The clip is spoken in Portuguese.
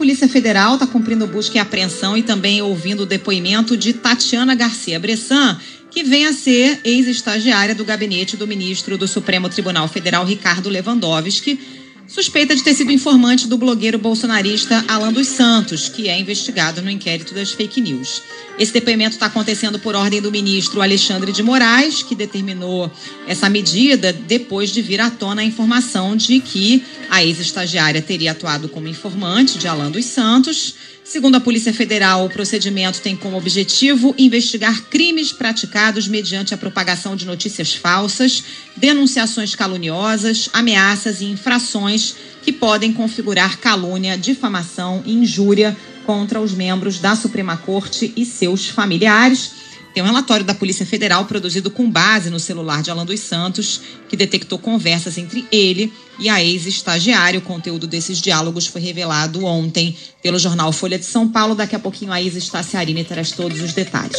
Polícia Federal está cumprindo busca e apreensão e também ouvindo o depoimento de Tatiana Garcia Bressan, que vem a ser ex-estagiária do gabinete do ministro do Supremo Tribunal Federal, Ricardo Lewandowski, suspeita de ter sido informante do blogueiro bolsonarista Alan dos Santos, que é investigado no inquérito das fake news. Esse depoimento está acontecendo por ordem do ministro Alexandre de Moraes, que determinou essa medida depois de vir à tona a informação de que a ex-estagiária teria atuado como informante de Alan dos Santos. Segundo a Polícia Federal, o procedimento tem como objetivo investigar crimes praticados mediante a propagação de notícias falsas, denunciações caluniosas, ameaças e infrações que podem configurar calúnia, difamação e injúria contra os membros da Suprema Corte e seus familiares. Tem um relatório da Polícia Federal produzido com base no celular de Alan dos Santos, que detectou conversas entre ele e a ex-estagiária. O conteúdo desses diálogos foi revelado ontem pelo jornal Folha de São Paulo. Daqui a pouquinho a ex-estagiária traz todos os detalhes.